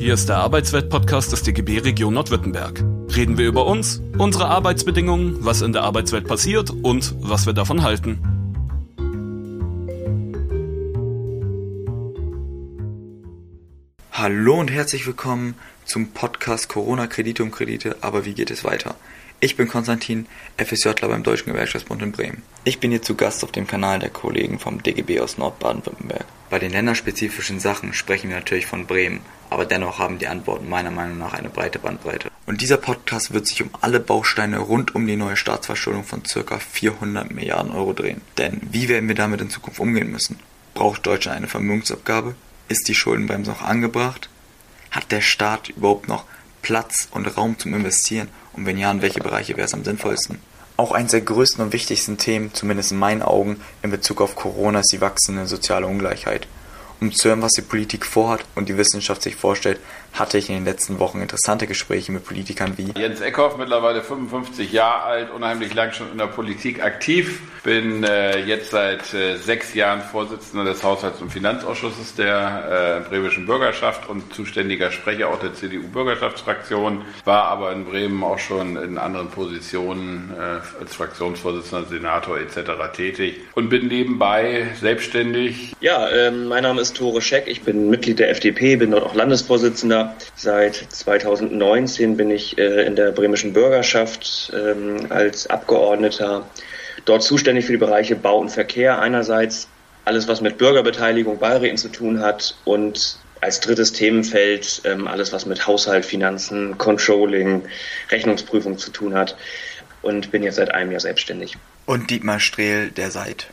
Hier ist der Arbeitswelt-Podcast des DGB Region Nordwürttemberg. Reden wir über uns, unsere Arbeitsbedingungen, was in der Arbeitswelt passiert und was wir davon halten. Hallo und herzlich willkommen zum Podcast Corona Kredite um Kredite, aber wie geht es weiter? Ich bin Konstantin, FSJler beim Deutschen Gewerkschaftsbund in Bremen. Ich bin hier zu Gast auf dem Kanal der Kollegen vom DGB aus Nordbaden-Württemberg. Bei den länderspezifischen Sachen sprechen wir natürlich von Bremen, aber dennoch haben die Antworten meiner Meinung nach eine breite Bandbreite. Und dieser Podcast wird sich um alle Bausteine rund um die neue Staatsverschuldung von ca. 400 Milliarden Euro drehen. Denn wie werden wir damit in Zukunft umgehen müssen? Braucht Deutschland eine Vermögensabgabe? Ist die Schuldenbremse noch angebracht? Hat der Staat überhaupt noch Platz und Raum zum Investieren und wenn ja, in welche Bereiche wäre es am sinnvollsten? Auch eines der größten und wichtigsten Themen, zumindest in meinen Augen, in Bezug auf Corona ist die wachsende soziale Ungleichheit. Um zu hören, was die Politik vorhat und die Wissenschaft sich vorstellt, hatte ich in den letzten Wochen interessante Gespräche mit Politikern wie Jens Eckhoff, mittlerweile 55 Jahre alt, unheimlich lang schon in der Politik aktiv. Bin äh, jetzt seit äh, sechs Jahren Vorsitzender des Haushalts- und Finanzausschusses der äh, bremischen Bürgerschaft und zuständiger Sprecher auch der CDU-Bürgerschaftsfraktion. War aber in Bremen auch schon in anderen Positionen äh, als Fraktionsvorsitzender, Senator etc. tätig und bin nebenbei selbstständig. Ja, ähm, mein Name ist Tore Scheck. Ich bin Mitglied der FDP, bin dort auch Landesvorsitzender Seit 2019 bin ich äh, in der bremischen Bürgerschaft ähm, als Abgeordneter dort zuständig für die Bereiche Bau und Verkehr einerseits, alles was mit Bürgerbeteiligung, Beiräten zu tun hat und als drittes Themenfeld ähm, alles was mit Haushalt, Finanzen, Controlling, Rechnungsprüfung zu tun hat und bin jetzt seit einem Jahr selbstständig. Und Dietmar Strehl, der seit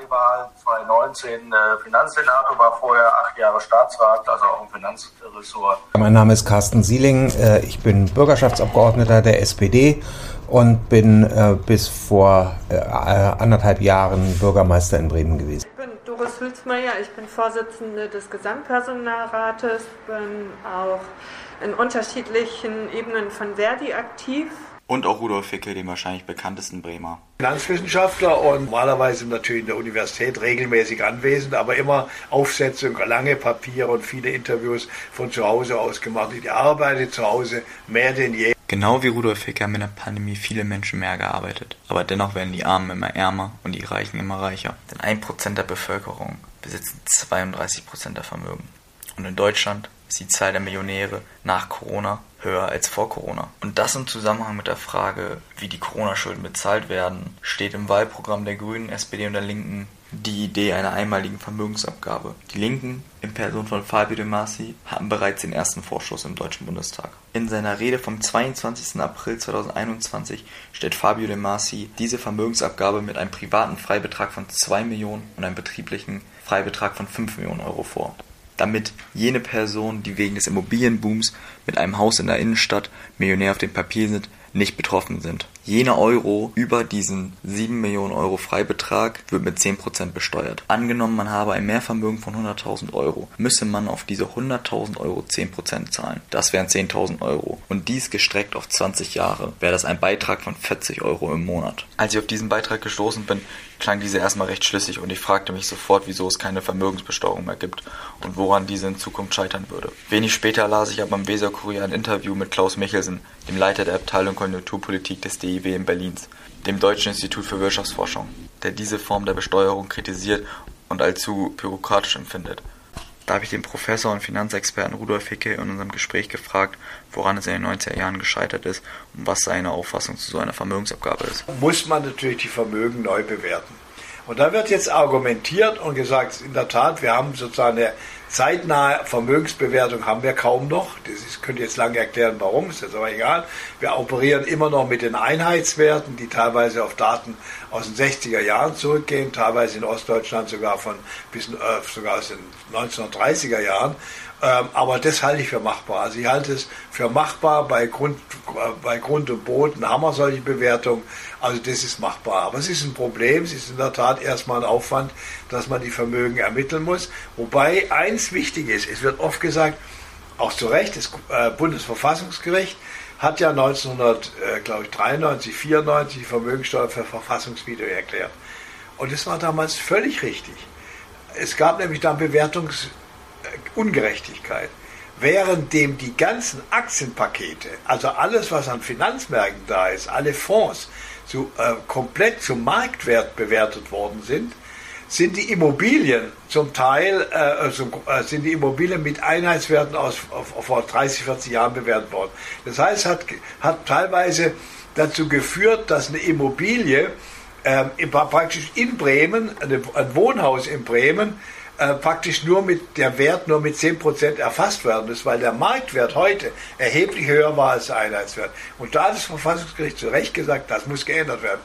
Maiwahl 2019 äh, Finanzsenator, war vorher acht Jahre Staatsrat, also auch im Finanzressort. Mein Name ist Carsten Sieling, äh, ich bin Bürgerschaftsabgeordneter der SPD und bin äh, bis vor äh, anderthalb Jahren Bürgermeister in Bremen gewesen. Ich bin Doris Hülsmeier, ich bin Vorsitzende des Gesamtpersonalrates, bin auch in unterschiedlichen Ebenen von Verdi aktiv und auch Rudolf Fickel, dem wahrscheinlich bekanntesten Bremer. Finanzwissenschaftler und normalerweise natürlich in der Universität regelmäßig anwesend, aber immer Aufsätze, lange Papiere und viele Interviews von zu Hause aus gemacht. Ich arbeite zu Hause mehr denn je. Genau wie Rudolf Fickel haben in der Pandemie viele Menschen mehr gearbeitet. Aber dennoch werden die Armen immer ärmer und die Reichen immer reicher. Denn ein Prozent der Bevölkerung besitzen 32 Prozent der Vermögen. Und in Deutschland ist die Zahl der Millionäre nach Corona höher als vor Corona. Und das im Zusammenhang mit der Frage, wie die Corona-Schulden bezahlt werden, steht im Wahlprogramm der Grünen, SPD und der Linken die Idee einer einmaligen Vermögensabgabe. Die Linken in Person von Fabio De Masi hatten bereits den ersten Vorschuss im Deutschen Bundestag. In seiner Rede vom 22. April 2021 stellt Fabio De Masi diese Vermögensabgabe mit einem privaten Freibetrag von 2 Millionen und einem betrieblichen Freibetrag von 5 Millionen Euro vor damit jene Personen, die wegen des Immobilienbooms mit einem Haus in der Innenstadt Millionär auf dem Papier sind, nicht betroffen sind. Jener Euro über diesen 7 Millionen Euro Freibetrag wird mit 10% besteuert. Angenommen, man habe ein Mehrvermögen von 100.000 Euro, müsse man auf diese 100.000 Euro 10% zahlen. Das wären 10.000 Euro. Und dies gestreckt auf 20 Jahre wäre das ein Beitrag von 40 Euro im Monat. Als ich auf diesen Beitrag gestoßen bin, klang diese erstmal recht schlüssig und ich fragte mich sofort, wieso es keine Vermögensbesteuerung mehr gibt und woran diese in Zukunft scheitern würde. Wenig später las ich aber im Weser-Kurier ein Interview mit Klaus Michelsen, dem Leiter der Abteilung Konjunkturpolitik des DIW in Berlins, dem Deutschen Institut für Wirtschaftsforschung, der diese Form der Besteuerung kritisiert und als zu bürokratisch empfindet. Da habe ich den Professor und Finanzexperten Rudolf Hicke in unserem Gespräch gefragt, woran es in den 90er Jahren gescheitert ist und was seine Auffassung zu so einer Vermögensabgabe ist. Muss man natürlich die Vermögen neu bewerten. Und da wird jetzt argumentiert und gesagt, in der Tat, wir haben sozusagen eine zeitnahe Vermögensbewertung haben wir kaum noch. Das ist, könnt ihr jetzt lange erklären, warum, ist jetzt aber egal. Wir operieren immer noch mit den Einheitswerten, die teilweise auf Daten aus den 60er Jahren zurückgehen, teilweise in Ostdeutschland sogar von bis äh, sogar aus den 1930er Jahren. Ähm, aber das halte ich für machbar. Also ich halte es für machbar bei Grund, bei Grund und Boden haben wir solche Bewertungen. Also das ist machbar. Aber es ist ein Problem. Es ist in der Tat erstmal ein Aufwand, dass man die Vermögen ermitteln muss. Wobei eins wichtig ist. Es wird oft gesagt, auch zu Recht, das äh, Bundesverfassungsgericht hat ja 1993, 94 die Vermögensteuer für verfassungswidrig erklärt. Und das war damals völlig richtig. Es gab nämlich dann Bewertungs Ungerechtigkeit. währenddem die ganzen Aktienpakete, also alles, was an Finanzmärkten da ist, alle Fonds, zu, äh, komplett zum Marktwert bewertet worden sind, sind die Immobilien zum Teil äh, also, äh, sind die Immobilien mit Einheitswerten aus vor 30, 40 Jahren bewertet worden. Das heißt, hat, hat teilweise dazu geführt, dass eine Immobilie äh, praktisch in Bremen, eine, ein Wohnhaus in Bremen, äh, praktisch nur mit der Wert nur mit 10% erfasst werden muss, weil der Marktwert heute erheblich höher war als der Einheitswert. Und da hat das Verfassungsgericht zu Recht gesagt, das muss geändert werden.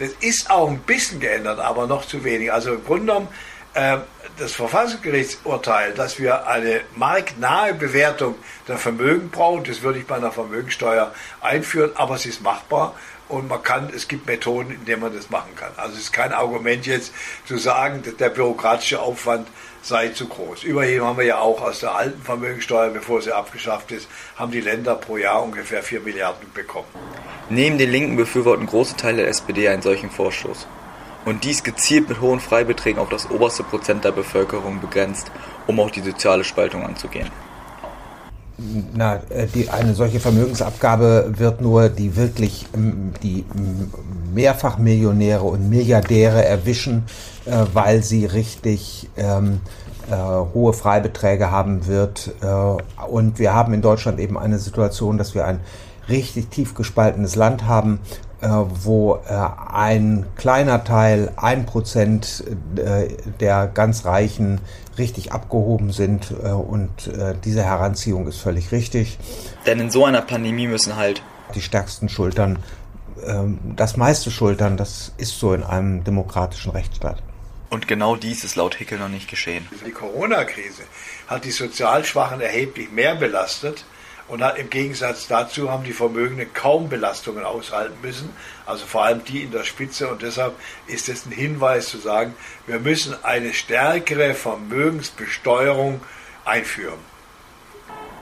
Das ist auch ein bisschen geändert, aber noch zu wenig. Also im Grunde genommen, äh, das Verfassungsgerichtsurteil, dass wir eine marktnahe Bewertung der Vermögen brauchen, das würde ich bei einer Vermögensteuer einführen, aber es ist machbar und man kann, es gibt Methoden, in denen man das machen kann. Also es ist kein Argument jetzt zu sagen, der bürokratische Aufwand sei zu groß. Überheben haben wir ja auch aus der alten Vermögensteuer, bevor sie abgeschafft ist, haben die Länder pro Jahr ungefähr 4 Milliarden bekommen. Neben den Linken befürworten große Teile der SPD einen solchen Vorstoß. Und dies gezielt mit hohen Freibeträgen auf das oberste Prozent der Bevölkerung begrenzt, um auch die soziale Spaltung anzugehen na, äh, die, eine solche Vermögensabgabe wird nur die wirklich die Mehrfachmillionäre und Milliardäre erwischen, äh, weil sie richtig ähm, äh, hohe Freibeträge haben wird. Äh, und wir haben in Deutschland eben eine Situation, dass wir ein richtig tief gespaltenes Land haben, wo äh, ein kleiner Teil, ein Prozent äh, der ganz Reichen richtig abgehoben sind und diese Heranziehung ist völlig richtig. Denn in so einer Pandemie müssen halt die stärksten Schultern ähm, das meiste schultern. Das ist so in einem demokratischen Rechtsstaat. Und genau dies ist laut Hickel noch nicht geschehen. Die Corona-Krise hat die sozial Schwachen erheblich mehr belastet und im Gegensatz dazu haben die Vermögenden kaum Belastungen aushalten müssen, also vor allem die in der Spitze. Und deshalb ist es ein Hinweis zu sagen, wir müssen eine stärkere Vermögensbesteuerung einführen.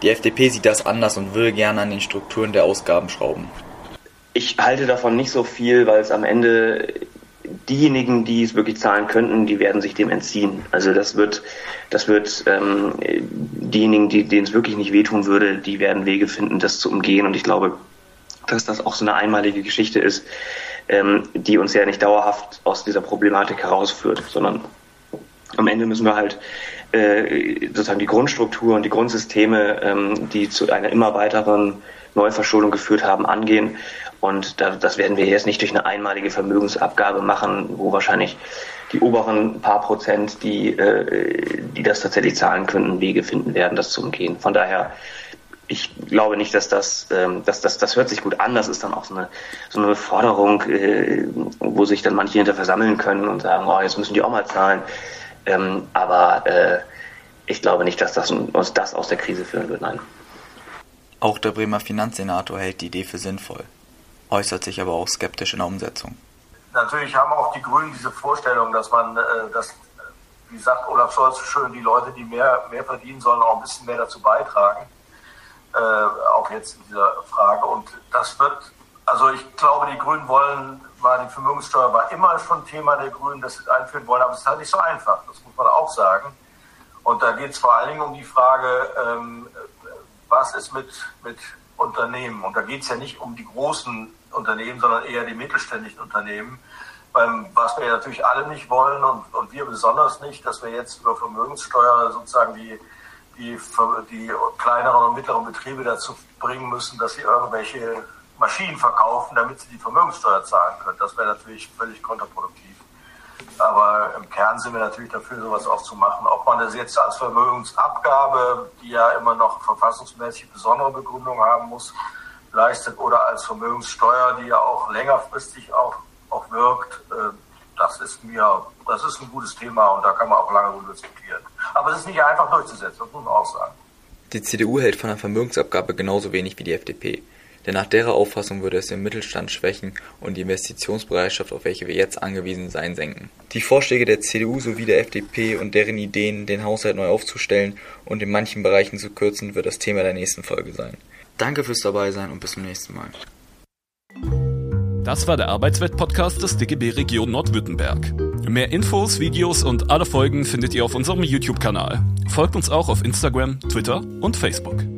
Die FDP sieht das anders und will gerne an den Strukturen der Ausgaben schrauben. Ich halte davon nicht so viel, weil es am Ende diejenigen, die es wirklich zahlen könnten, die werden sich dem entziehen. Also das wird, das wird ähm, diejenigen, die, denen es wirklich nicht wehtun würde, die werden Wege finden, das zu umgehen. Und ich glaube, dass das auch so eine einmalige Geschichte ist, ähm, die uns ja nicht dauerhaft aus dieser Problematik herausführt, sondern am Ende müssen wir halt äh, sozusagen die Grundstruktur und die Grundsysteme, ähm, die zu einer immer weiteren Neuverschuldung geführt haben, angehen. Und das werden wir jetzt nicht durch eine einmalige Vermögensabgabe machen, wo wahrscheinlich die oberen paar Prozent, die, äh, die das tatsächlich zahlen könnten, Wege finden werden, das zu umgehen. Von daher, ich glaube nicht, dass das, ähm, dass das, das hört sich gut an. Das ist dann auch so eine, so eine Forderung, äh, wo sich dann manche hinter versammeln können und sagen, oh, jetzt müssen die auch mal zahlen. Ähm, aber äh, ich glaube nicht, dass das uns das aus der Krise führen wird. Nein. Auch der Bremer Finanzsenator hält die Idee für sinnvoll äußert sich aber auch skeptisch in der Umsetzung. Natürlich haben auch die Grünen diese Vorstellung, dass man, äh, dass, wie sagt Olaf Scholz so schön, die Leute, die mehr, mehr verdienen, sollen auch ein bisschen mehr dazu beitragen. Äh, auch jetzt in dieser Frage. Und das wird, also ich glaube, die Grünen wollen, war die Vermögenssteuer war immer schon Thema der Grünen, dass sie einführen wollen, aber es ist halt nicht so einfach, das muss man auch sagen. Und da geht es vor allen Dingen um die Frage, ähm, was ist mit, mit Unternehmen? Und da geht es ja nicht um die großen Unternehmen, sondern eher die mittelständischen Unternehmen. Ähm, was wir natürlich alle nicht wollen und, und wir besonders nicht, dass wir jetzt über Vermögenssteuer sozusagen die, die, die kleineren und mittleren Betriebe dazu bringen müssen, dass sie irgendwelche Maschinen verkaufen, damit sie die Vermögenssteuer zahlen können. Das wäre natürlich völlig kontraproduktiv. Aber im Kern sind wir natürlich dafür, sowas auch zu machen. Ob man das jetzt als Vermögensabgabe, die ja immer noch verfassungsmäßig besondere Begründung haben muss, leistet oder als Vermögenssteuer, die ja auch längerfristig auch, auch wirkt, äh, das ist mir, das ist ein gutes Thema und da kann man auch lange darüber diskutieren. Aber es ist nicht einfach durchzusetzen, das muss man auch sagen. Die CDU hält von der Vermögensabgabe genauso wenig wie die FDP. Denn nach derer Auffassung würde es den Mittelstand schwächen und die Investitionsbereitschaft, auf welche wir jetzt angewiesen sein, senken. Die Vorschläge der CDU sowie der FDP und deren Ideen, den Haushalt neu aufzustellen und in manchen Bereichen zu kürzen, wird das Thema der nächsten Folge sein. Danke fürs Dabeisein und bis zum nächsten Mal. Das war der Arbeitswelt-Podcast des DGB Region Nordwürttemberg. Mehr Infos, Videos und alle Folgen findet ihr auf unserem YouTube-Kanal. Folgt uns auch auf Instagram, Twitter und Facebook.